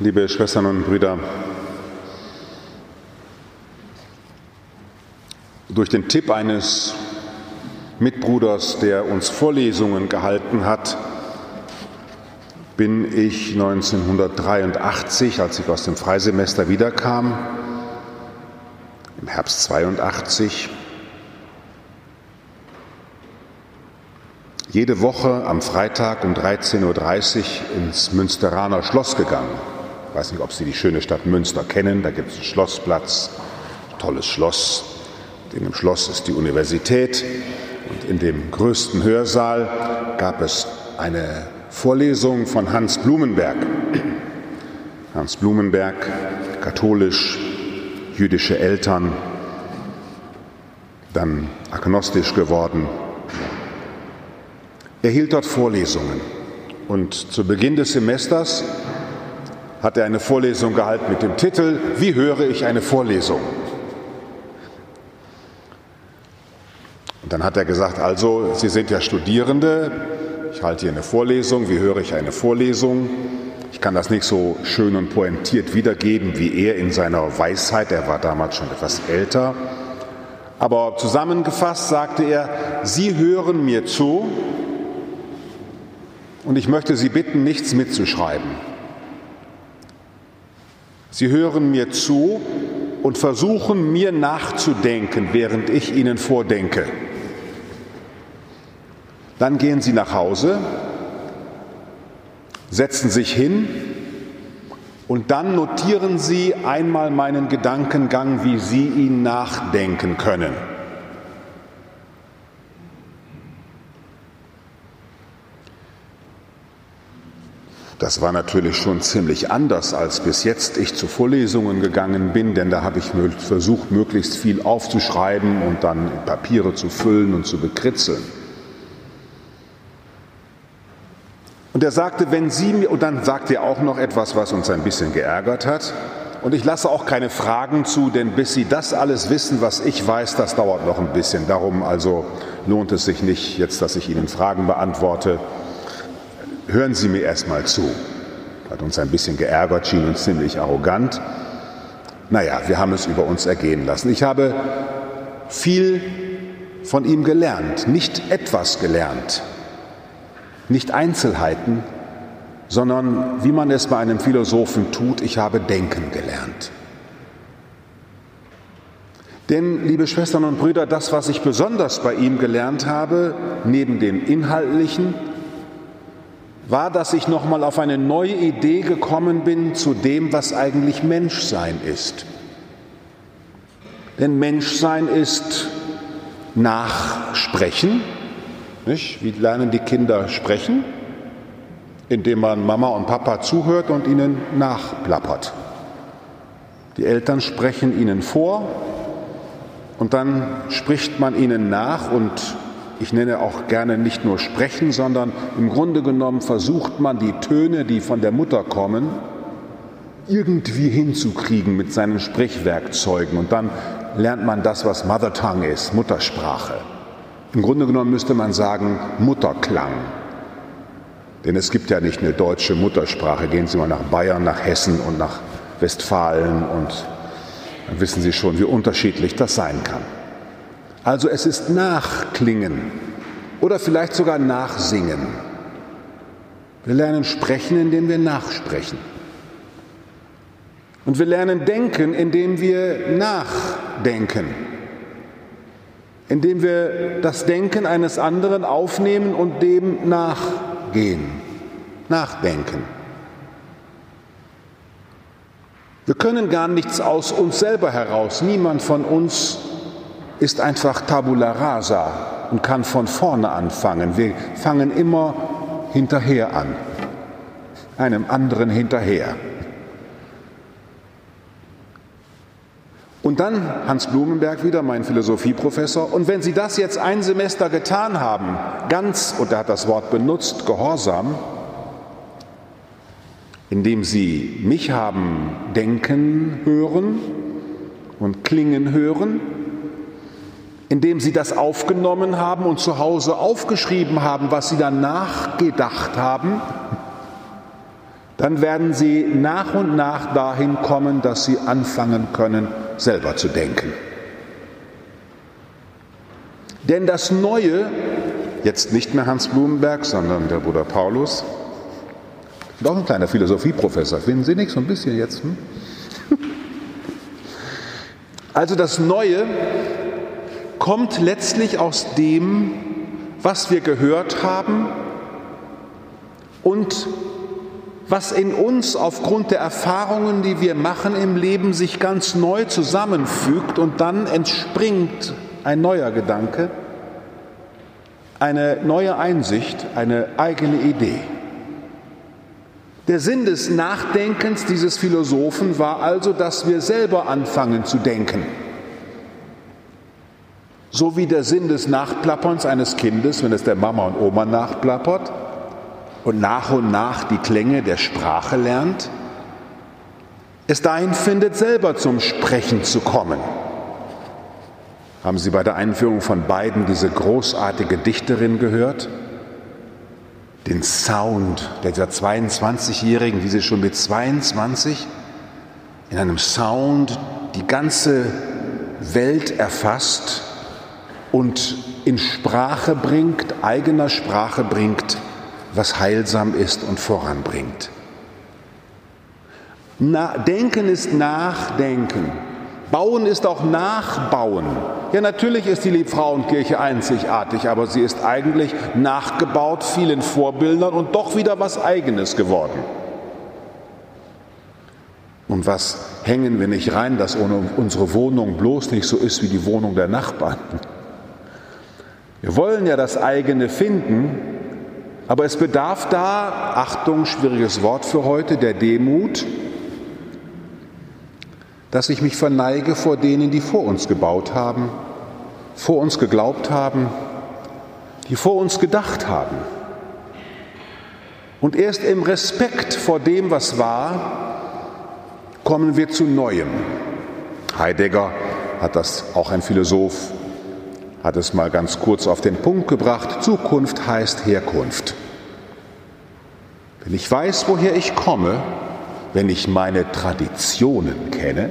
liebe Schwestern und Brüder, durch den Tipp eines Mitbruders, der uns Vorlesungen gehalten hat, bin ich 1983, als ich aus dem Freisemester wiederkam, im Herbst 82, jede Woche am Freitag um 13.30 Uhr ins Münsteraner Schloss gegangen. Ich weiß nicht, ob Sie die schöne Stadt Münster kennen. Da gibt es einen Schlossplatz, tolles Schloss. In dem Schloss ist die Universität und in dem größten Hörsaal gab es eine Vorlesung von Hans Blumenberg. Hans Blumenberg, katholisch, jüdische Eltern, dann agnostisch geworden, er hielt dort Vorlesungen und zu Beginn des Semesters hat er eine Vorlesung gehalten mit dem Titel Wie höre ich eine Vorlesung? Und dann hat er gesagt, also Sie sind ja Studierende, ich halte hier eine Vorlesung, wie höre ich eine Vorlesung? Ich kann das nicht so schön und pointiert wiedergeben wie er in seiner Weisheit, er war damals schon etwas älter. Aber zusammengefasst sagte er, Sie hören mir zu und ich möchte Sie bitten, nichts mitzuschreiben. Sie hören mir zu und versuchen mir nachzudenken, während ich Ihnen vordenke. Dann gehen Sie nach Hause, setzen sich hin und dann notieren Sie einmal meinen Gedankengang, wie Sie ihn nachdenken können. Das war natürlich schon ziemlich anders, als bis jetzt ich zu Vorlesungen gegangen bin, denn da habe ich versucht, möglichst viel aufzuschreiben und dann Papiere zu füllen und zu bekritzeln. Und er sagte, wenn Sie mir, und dann sagte er auch noch etwas, was uns ein bisschen geärgert hat, und ich lasse auch keine Fragen zu, denn bis Sie das alles wissen, was ich weiß, das dauert noch ein bisschen. Darum also lohnt es sich nicht jetzt, dass ich Ihnen Fragen beantworte hören Sie mir erstmal zu. Hat uns ein bisschen geärgert, schien uns ziemlich arrogant. Naja, wir haben es über uns ergehen lassen. Ich habe viel von ihm gelernt, nicht etwas gelernt, nicht Einzelheiten, sondern wie man es bei einem Philosophen tut, ich habe denken gelernt. Denn, liebe Schwestern und Brüder, das, was ich besonders bei ihm gelernt habe, neben dem Inhaltlichen, war, dass ich nochmal auf eine neue Idee gekommen bin zu dem, was eigentlich Menschsein ist. Denn Menschsein ist Nachsprechen. Nicht? Wie lernen die Kinder sprechen? Indem man Mama und Papa zuhört und ihnen nachplappert. Die Eltern sprechen ihnen vor und dann spricht man ihnen nach und ich nenne auch gerne nicht nur sprechen, sondern im Grunde genommen versucht man die Töne, die von der Mutter kommen, irgendwie hinzukriegen mit seinen Sprechwerkzeugen. Und dann lernt man das, was Mother Tongue ist, Muttersprache. Im Grunde genommen müsste man sagen Mutterklang. Denn es gibt ja nicht eine deutsche Muttersprache. Gehen Sie mal nach Bayern, nach Hessen und nach Westfalen und dann wissen Sie schon, wie unterschiedlich das sein kann. Also es ist Nachklingen oder vielleicht sogar Nachsingen. Wir lernen sprechen, indem wir nachsprechen. Und wir lernen denken, indem wir nachdenken. Indem wir das Denken eines anderen aufnehmen und dem nachgehen. Nachdenken. Wir können gar nichts aus uns selber heraus. Niemand von uns ist einfach tabula rasa und kann von vorne anfangen. Wir fangen immer hinterher an, einem anderen hinterher. Und dann Hans Blumenberg wieder, mein Philosophieprofessor. Und wenn Sie das jetzt ein Semester getan haben, ganz, und er hat das Wort benutzt, gehorsam, indem Sie mich haben denken hören und klingen hören, indem sie das aufgenommen haben und zu Hause aufgeschrieben haben, was sie dann nachgedacht haben, dann werden sie nach und nach dahin kommen, dass sie anfangen können, selber zu denken. Denn das Neue, jetzt nicht mehr Hans Blumenberg, sondern der Bruder Paulus, doch ein kleiner Philosophieprofessor, finden Sie nicht so ein bisschen jetzt? Hm? Also das Neue kommt letztlich aus dem, was wir gehört haben und was in uns aufgrund der Erfahrungen, die wir machen im Leben, sich ganz neu zusammenfügt und dann entspringt ein neuer Gedanke, eine neue Einsicht, eine eigene Idee. Der Sinn des Nachdenkens dieses Philosophen war also, dass wir selber anfangen zu denken. So wie der Sinn des Nachplapperns eines Kindes, wenn es der Mama und Oma nachplappert und nach und nach die Klänge der Sprache lernt, es dahin findet, selber zum Sprechen zu kommen. Haben Sie bei der Einführung von beiden diese großartige Dichterin gehört? den Sound dieser 22-Jährigen, wie sie schon mit 22 in einem Sound die ganze Welt erfasst und in Sprache bringt, eigener Sprache bringt, was heilsam ist und voranbringt. Na, Denken ist Nachdenken. Bauen ist auch Nachbauen. Ja, natürlich ist die Liebfrauenkirche einzigartig, aber sie ist eigentlich nachgebaut vielen Vorbildern und doch wieder was Eigenes geworden. Und was hängen wir nicht rein, dass unsere Wohnung bloß nicht so ist wie die Wohnung der Nachbarn? Wir wollen ja das eigene finden, aber es bedarf da, Achtung, schwieriges Wort für heute, der Demut, dass ich mich verneige vor denen, die vor uns gebaut haben, vor uns geglaubt haben, die vor uns gedacht haben. Und erst im Respekt vor dem, was war, kommen wir zu Neuem. Heidegger hat das, auch ein Philosoph, hat es mal ganz kurz auf den Punkt gebracht. Zukunft heißt Herkunft. Wenn ich weiß, woher ich komme, wenn ich meine Traditionen kenne,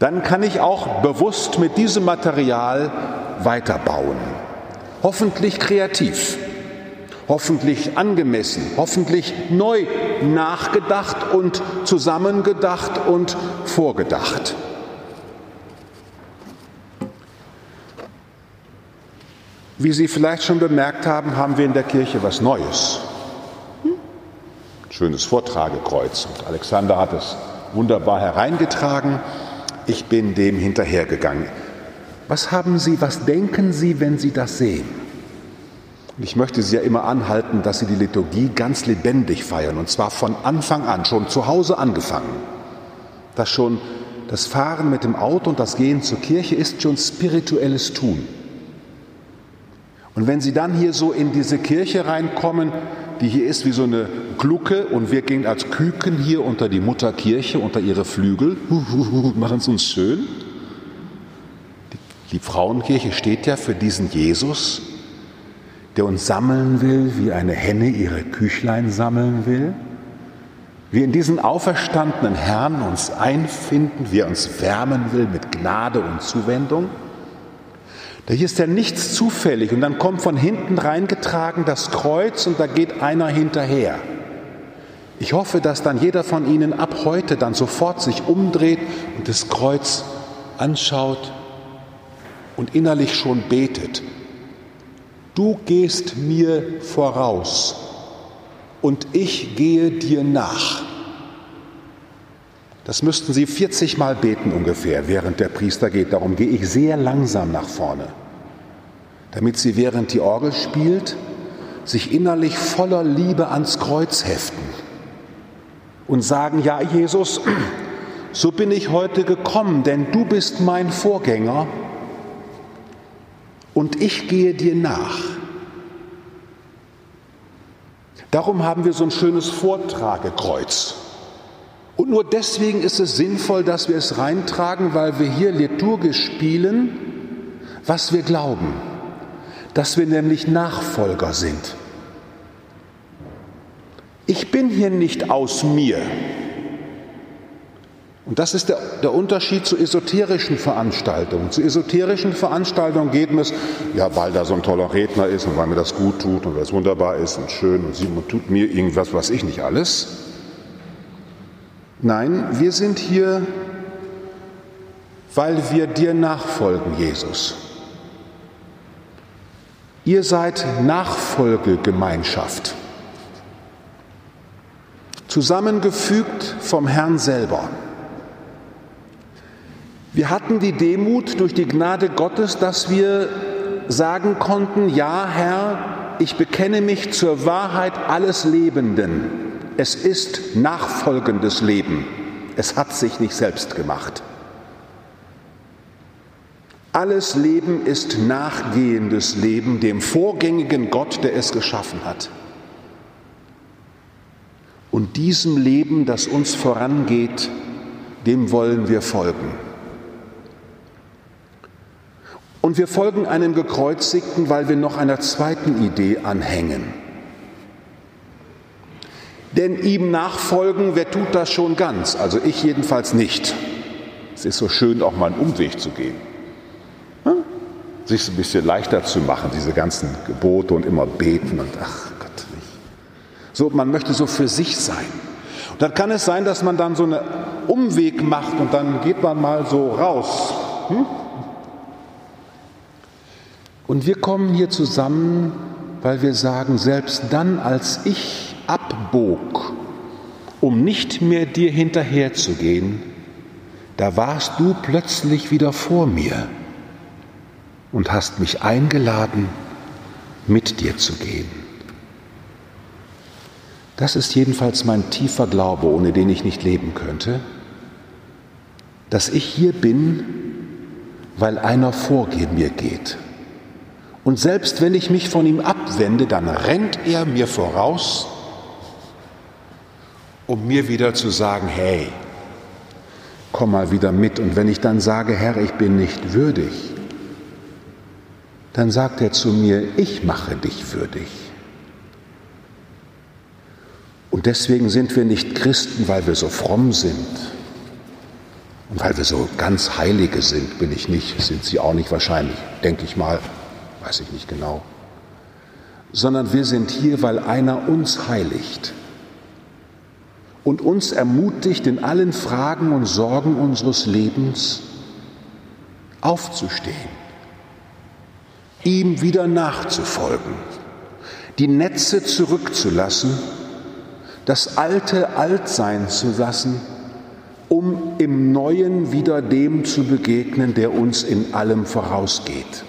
dann kann ich auch bewusst mit diesem Material weiterbauen. Hoffentlich kreativ, hoffentlich angemessen, hoffentlich neu nachgedacht und zusammengedacht und vorgedacht. Wie Sie vielleicht schon bemerkt haben, haben wir in der Kirche was Neues schönes Vortragekreuz. Und Alexander hat es wunderbar hereingetragen. Ich bin dem hinterhergegangen. Was haben Sie, was denken Sie, wenn Sie das sehen? Ich möchte Sie ja immer anhalten, dass Sie die Liturgie ganz lebendig feiern, und zwar von Anfang an, schon zu Hause angefangen. Dass schon das Fahren mit dem Auto und das Gehen zur Kirche ist schon spirituelles Tun. Und wenn Sie dann hier so in diese Kirche reinkommen, die hier ist wie so eine Glucke und wir gehen als Küken hier unter die Mutterkirche, unter ihre Flügel, machen es uns schön. Die Frauenkirche steht ja für diesen Jesus, der uns sammeln will, wie eine Henne ihre Küchlein sammeln will. Wir in diesen auferstandenen Herrn uns einfinden, wie er uns wärmen will mit Gnade und Zuwendung. Da hier ist ja nichts zufällig und dann kommt von hinten reingetragen das Kreuz und da geht einer hinterher. Ich hoffe, dass dann jeder von Ihnen ab heute dann sofort sich umdreht und das Kreuz anschaut und innerlich schon betet. Du gehst mir voraus und ich gehe dir nach. Das müssten Sie 40 Mal beten ungefähr, während der Priester geht. Darum gehe ich sehr langsam nach vorne, damit Sie während die Orgel spielt, sich innerlich voller Liebe ans Kreuz heften und sagen, ja Jesus, so bin ich heute gekommen, denn du bist mein Vorgänger und ich gehe dir nach. Darum haben wir so ein schönes Vortragekreuz. Und nur deswegen ist es sinnvoll, dass wir es reintragen, weil wir hier liturgisch spielen, was wir glauben, dass wir nämlich Nachfolger sind. Ich bin hier nicht aus mir. Und das ist der, der, Unterschied zu esoterischen Veranstaltungen. Zu esoterischen Veranstaltungen geht es, ja, weil da so ein toller Redner ist und weil mir das gut tut und weil es wunderbar ist und schön und sie tut mir irgendwas, was ich nicht alles. Nein, wir sind hier, weil wir dir nachfolgen, Jesus. Ihr seid Nachfolgegemeinschaft, zusammengefügt vom Herrn selber. Wir hatten die Demut durch die Gnade Gottes, dass wir sagen konnten, ja Herr, ich bekenne mich zur Wahrheit alles Lebenden. Es ist nachfolgendes Leben. Es hat sich nicht selbst gemacht. Alles Leben ist nachgehendes Leben dem vorgängigen Gott, der es geschaffen hat. Und diesem Leben, das uns vorangeht, dem wollen wir folgen. Und wir folgen einem Gekreuzigten, weil wir noch einer zweiten Idee anhängen. Denn ihm nachfolgen, wer tut das schon ganz? Also ich jedenfalls nicht. Es ist so schön, auch mal einen Umweg zu gehen. Hm? Sich so ein bisschen leichter zu machen, diese ganzen Gebote und immer beten und ach Gott nicht. So, man möchte so für sich sein. Und dann kann es sein, dass man dann so einen Umweg macht und dann geht man mal so raus. Hm? Und wir kommen hier zusammen, weil wir sagen, selbst dann, als ich abbog, um nicht mehr dir hinterherzugehen, da warst du plötzlich wieder vor mir und hast mich eingeladen, mit dir zu gehen. Das ist jedenfalls mein tiefer Glaube, ohne den ich nicht leben könnte, dass ich hier bin, weil einer vor mir geht und selbst wenn ich mich von ihm abwende, dann rennt er mir voraus, um mir wieder zu sagen, hey, komm mal wieder mit. Und wenn ich dann sage, Herr, ich bin nicht würdig, dann sagt er zu mir, ich mache dich würdig. Und deswegen sind wir nicht Christen, weil wir so fromm sind und weil wir so ganz Heilige sind, bin ich nicht, sind Sie auch nicht wahrscheinlich, denke ich mal weiß ich nicht genau, sondern wir sind hier, weil einer uns heiligt und uns ermutigt, in allen Fragen und Sorgen unseres Lebens aufzustehen, ihm wieder nachzufolgen, die Netze zurückzulassen, das Alte alt sein zu lassen, um im Neuen wieder dem zu begegnen, der uns in allem vorausgeht.